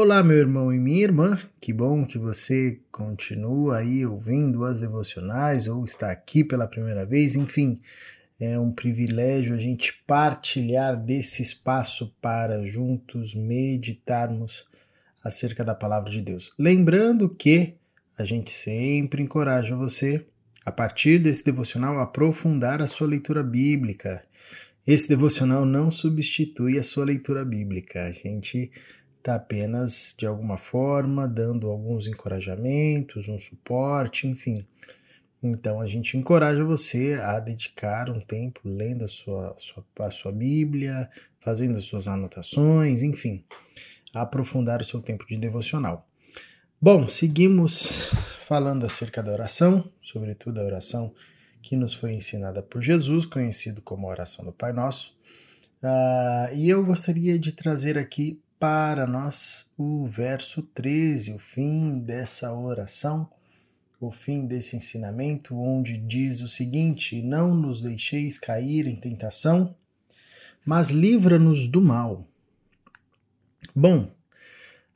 Olá, meu irmão e minha irmã, que bom que você continua aí ouvindo as devocionais ou está aqui pela primeira vez. Enfim, é um privilégio a gente partilhar desse espaço para juntos meditarmos acerca da palavra de Deus. Lembrando que a gente sempre encoraja você, a partir desse devocional, a aprofundar a sua leitura bíblica. Esse devocional não substitui a sua leitura bíblica. A gente está apenas, de alguma forma, dando alguns encorajamentos, um suporte, enfim. Então a gente encoraja você a dedicar um tempo lendo a sua, sua, a sua Bíblia, fazendo as suas anotações, enfim, a aprofundar o seu tempo de devocional. Bom, seguimos falando acerca da oração, sobretudo a oração que nos foi ensinada por Jesus, conhecido como a oração do Pai Nosso. Uh, e eu gostaria de trazer aqui para nós o verso 13, o fim dessa oração, o fim desse ensinamento, onde diz o seguinte: Não nos deixeis cair em tentação, mas livra-nos do mal. Bom,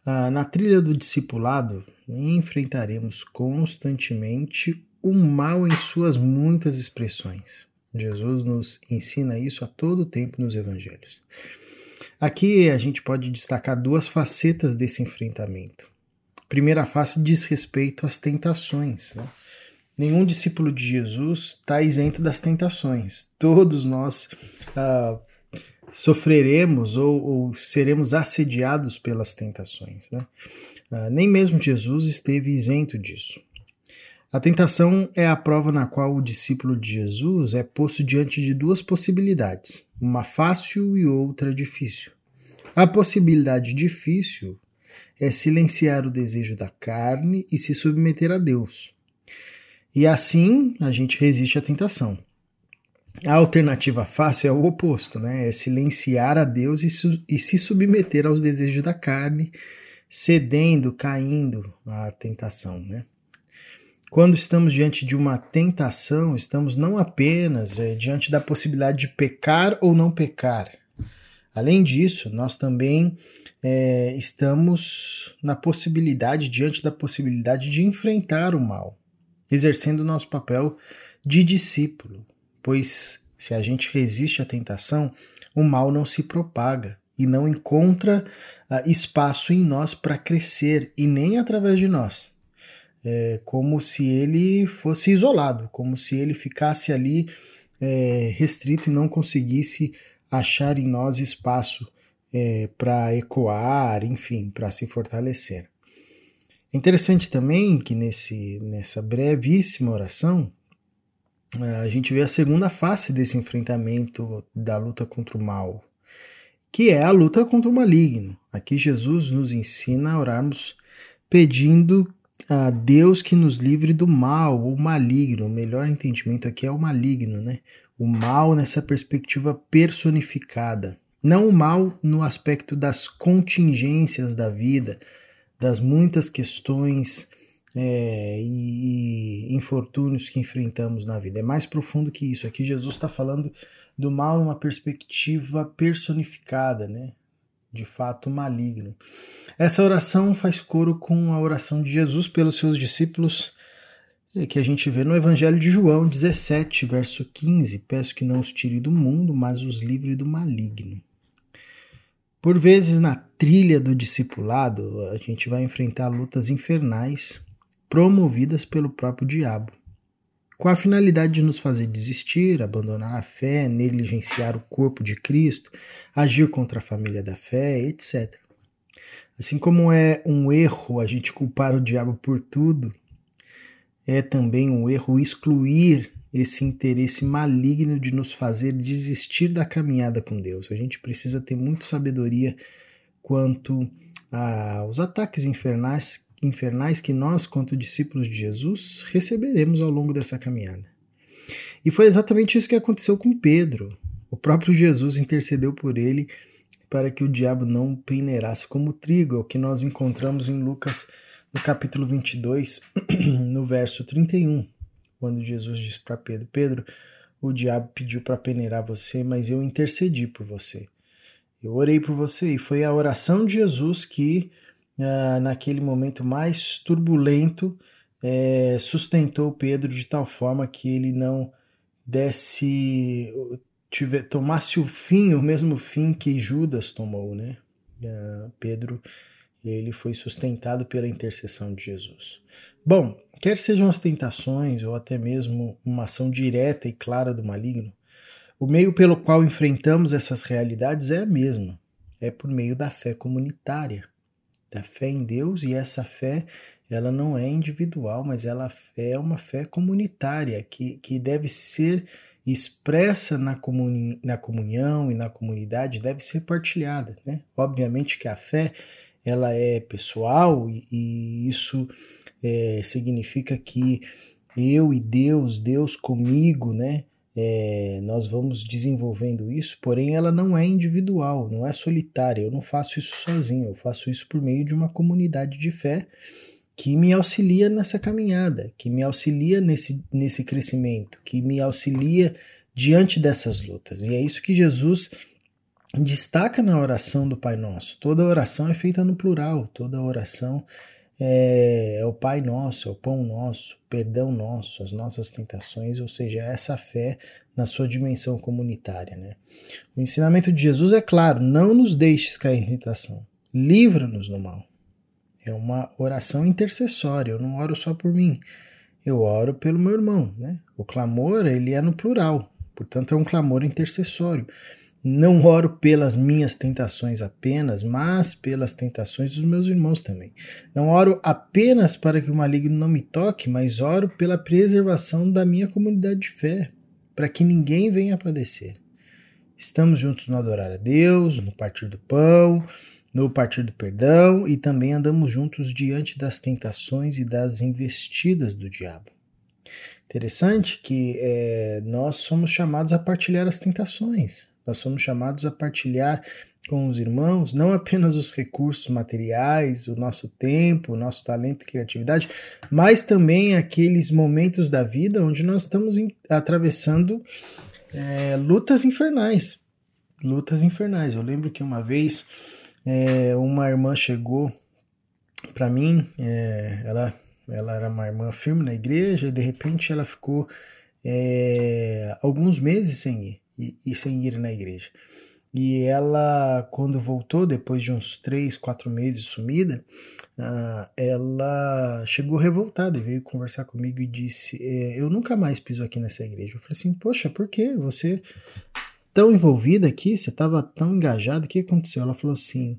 na trilha do discipulado, enfrentaremos constantemente o mal em suas muitas expressões. Jesus nos ensina isso a todo tempo nos evangelhos. Aqui a gente pode destacar duas facetas desse enfrentamento. A primeira face diz respeito às tentações. Né? Nenhum discípulo de Jesus está isento das tentações. Todos nós ah, sofreremos ou, ou, seremos assediados pelas tentações. Né? Ah, nem mesmo Jesus esteve isento disso. A tentação é a prova na qual o discípulo de Jesus é posto diante de duas possibilidades uma fácil e outra difícil. A possibilidade difícil é silenciar o desejo da carne e se submeter a Deus. E assim a gente resiste à tentação. A alternativa fácil é o oposto, né? É silenciar a Deus e, e se submeter aos desejos da carne, cedendo, caindo à tentação, né? Quando estamos diante de uma tentação, estamos não apenas é, diante da possibilidade de pecar ou não pecar. Além disso, nós também é, estamos na possibilidade, diante da possibilidade de enfrentar o mal, exercendo o nosso papel de discípulo, pois se a gente resiste à tentação, o mal não se propaga e não encontra uh, espaço em nós para crescer e nem através de nós é, como se ele fosse isolado, como se ele ficasse ali é, restrito e não conseguisse achar em nós espaço é, para ecoar, enfim, para se fortalecer. É interessante também que nesse, nessa brevíssima oração a gente vê a segunda face desse enfrentamento da luta contra o mal, que é a luta contra o maligno. Aqui Jesus nos ensina a orarmos pedindo a Deus que nos livre do mal, o maligno. O melhor entendimento aqui é o maligno, né? O mal nessa perspectiva personificada. Não o mal no aspecto das contingências da vida, das muitas questões é, e infortúnios que enfrentamos na vida. É mais profundo que isso. Aqui Jesus está falando do mal numa perspectiva personificada, né? De fato maligno. Essa oração faz coro com a oração de Jesus pelos seus discípulos, eh, que a gente vê no Evangelho de João 17, verso 15: Peço que não os tire do mundo, mas os livre do maligno. Por vezes, na trilha do discipulado, a gente vai enfrentar lutas infernais promovidas pelo próprio diabo com a finalidade de nos fazer desistir, abandonar a fé, negligenciar o corpo de Cristo, agir contra a família da fé, etc. Assim como é um erro a gente culpar o diabo por tudo, é também um erro excluir esse interesse maligno de nos fazer desistir da caminhada com Deus. A gente precisa ter muita sabedoria quanto aos ataques infernais infernais que nós, quanto discípulos de Jesus, receberemos ao longo dessa caminhada. E foi exatamente isso que aconteceu com Pedro. O próprio Jesus intercedeu por ele para que o diabo não peneirasse como trigo, é o que nós encontramos em Lucas, no capítulo 22, no verso 31, quando Jesus disse para Pedro: Pedro, o diabo pediu para peneirar você, mas eu intercedi por você. Eu orei por você e foi a oração de Jesus que uh, naquele momento mais turbulento, é, sustentou Pedro de tal forma que ele não desse, tiver, tomasse o fim, o mesmo fim que Judas tomou, né? Uh, Pedro, ele foi sustentado pela intercessão de Jesus. Bom, quer sejam as tentações ou até mesmo uma ação direta e clara do maligno, o meio pelo qual enfrentamos essas realidades é a mesma, é por meio da fé comunitária, da fé em Deus e essa fé ela não é individual, mas ela é uma fé comunitária que, que deve ser expressa na, comuni na comunhão e na comunidade, deve ser partilhada. Né? Obviamente que a fé ela é pessoal e, e isso é, significa que eu e Deus, Deus comigo, né? É, nós vamos desenvolvendo isso, porém ela não é individual, não é solitária. Eu não faço isso sozinho, eu faço isso por meio de uma comunidade de fé que me auxilia nessa caminhada, que me auxilia nesse, nesse crescimento, que me auxilia diante dessas lutas. E é isso que Jesus destaca na oração do Pai Nosso. Toda oração é feita no plural, toda oração é, é, o Pai Nosso, é o Pão Nosso, perdão nosso, as nossas tentações, ou seja, essa fé na sua dimensão comunitária. Né? O ensinamento de Jesus é claro: não nos deixes cair em tentação, livra-nos do mal. É uma oração intercessória. Eu não oro só por mim. Eu oro pelo meu irmão, né? O clamor, ele é no plural. Portanto, é um clamor intercessório. Não oro pelas minhas tentações apenas, mas pelas tentações dos meus irmãos também. Não oro apenas para que o maligno não me toque, mas oro pela preservação da minha comunidade de fé, para que ninguém venha a padecer. Estamos juntos no adorar a Deus, no partir do pão, no partir do perdão e também andamos juntos diante das tentações e das investidas do diabo. Interessante que é, nós somos chamados a partilhar as tentações, nós somos chamados a partilhar com os irmãos não apenas os recursos materiais, o nosso tempo, o nosso talento e criatividade, mas também aqueles momentos da vida onde nós estamos atravessando é, lutas infernais. Lutas infernais. Eu lembro que uma vez é, uma irmã chegou para mim, é, ela, ela era uma irmã firme na igreja e de repente ela ficou alguns meses sem ir, e, e, sem ir na igreja. E ela, quando voltou, depois de uns três, quatro meses sumida, uh, ela chegou revoltada e veio conversar comigo e disse: é, Eu nunca mais piso aqui nessa igreja. Eu falei assim: Poxa, por quê? Você tão envolvida aqui, você estava tão engajada, o que aconteceu? Ela falou assim: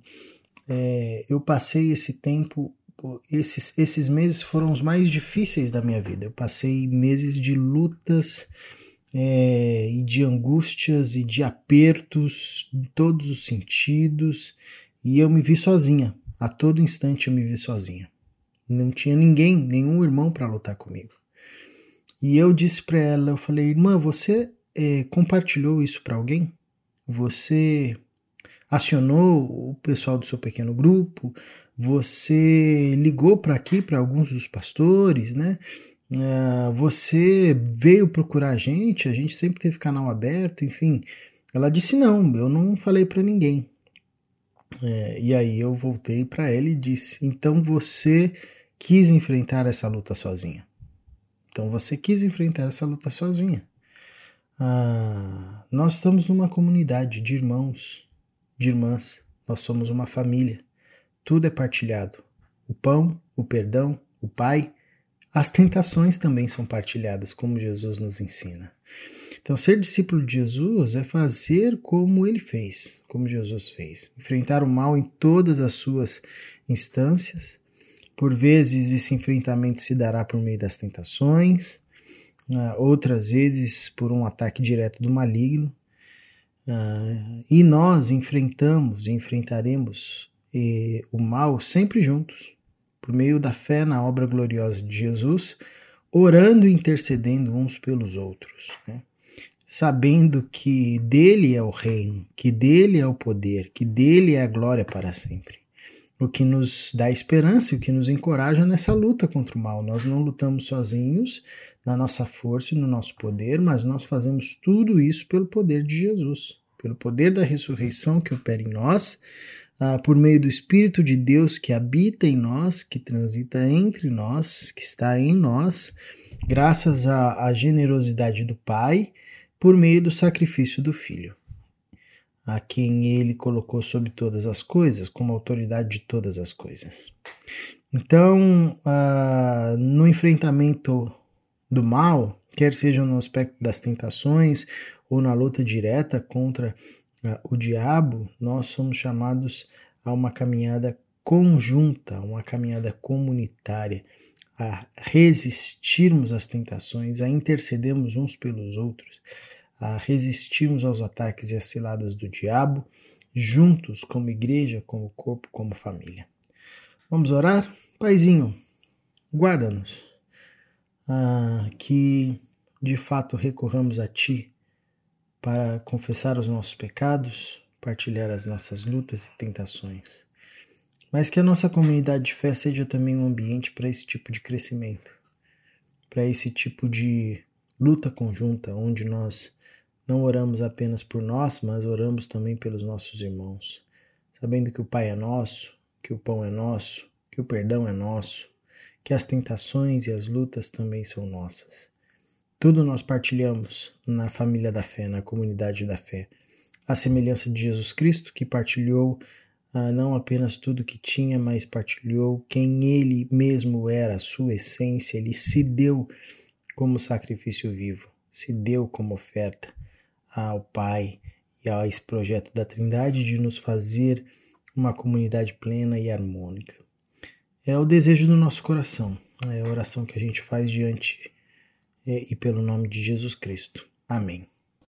é, eu passei esse tempo, esses, esses meses foram os mais difíceis da minha vida. Eu passei meses de lutas é, e de angústias e de apertos em todos os sentidos, e eu me vi sozinha. A todo instante eu me vi sozinha. Não tinha ninguém, nenhum irmão para lutar comigo. E eu disse para ela, eu falei, irmã, você é, compartilhou isso para alguém? Você acionou o pessoal do seu pequeno grupo? Você ligou para aqui para alguns dos pastores, né? Uh, você veio procurar a gente, a gente sempre teve canal aberto, enfim. Ela disse não, eu não falei para ninguém. É, e aí eu voltei para ela e disse: então você quis enfrentar essa luta sozinha. Então você quis enfrentar essa luta sozinha. Ah, nós estamos numa comunidade de irmãos, de irmãs, nós somos uma família. Tudo é partilhado. O pão, o perdão, o Pai, as tentações também são partilhadas, como Jesus nos ensina. Então, ser discípulo de Jesus é fazer como ele fez, como Jesus fez. Enfrentar o mal em todas as suas instâncias. Por vezes, esse enfrentamento se dará por meio das tentações, uh, outras vezes por um ataque direto do maligno. Uh, e nós enfrentamos e enfrentaremos eh, o mal sempre juntos, por meio da fé na obra gloriosa de Jesus, orando e intercedendo uns pelos outros, né? sabendo que dele é o reino, que dele é o poder, que dele é a glória para sempre o que nos dá esperança e o que nos encoraja nessa luta contra o mal. Nós não lutamos sozinhos, na nossa força e no nosso poder, mas nós fazemos tudo isso pelo poder de Jesus, pelo poder da ressurreição que opera em nós. Ah, por meio do Espírito de Deus que habita em nós, que transita entre nós, que está em nós, graças à, à generosidade do Pai, por meio do sacrifício do Filho, a quem ele colocou sobre todas as coisas, como autoridade de todas as coisas. Então, ah, no enfrentamento do mal, quer seja no aspecto das tentações ou na luta direta contra o diabo, nós somos chamados a uma caminhada conjunta, uma caminhada comunitária, a resistirmos às tentações, a intercedermos uns pelos outros, a resistirmos aos ataques e às ciladas do diabo, juntos como igreja, como corpo, como família. Vamos orar? Paizinho, guarda-nos, ah, que de fato recorramos a Ti para confessar os nossos pecados, partilhar as nossas lutas e tentações. Mas que a nossa comunidade de fé seja também um ambiente para esse tipo de crescimento, para esse tipo de luta conjunta, onde nós não oramos apenas por nós, mas oramos também pelos nossos irmãos, sabendo que o Pai é nosso, que o pão é nosso, que o perdão é nosso, que as tentações e as lutas também são nossas tudo nós partilhamos na família da fé, na comunidade da fé. A semelhança de Jesus Cristo, que partilhou ah, não apenas tudo que tinha, mas partilhou quem ele mesmo era, a sua essência, ele se deu como sacrifício vivo, se deu como oferta ao Pai e a esse projeto da Trindade de nos fazer uma comunidade plena e harmônica. É o desejo do nosso coração, é a oração que a gente faz diante e pelo nome de Jesus Cristo. Amém.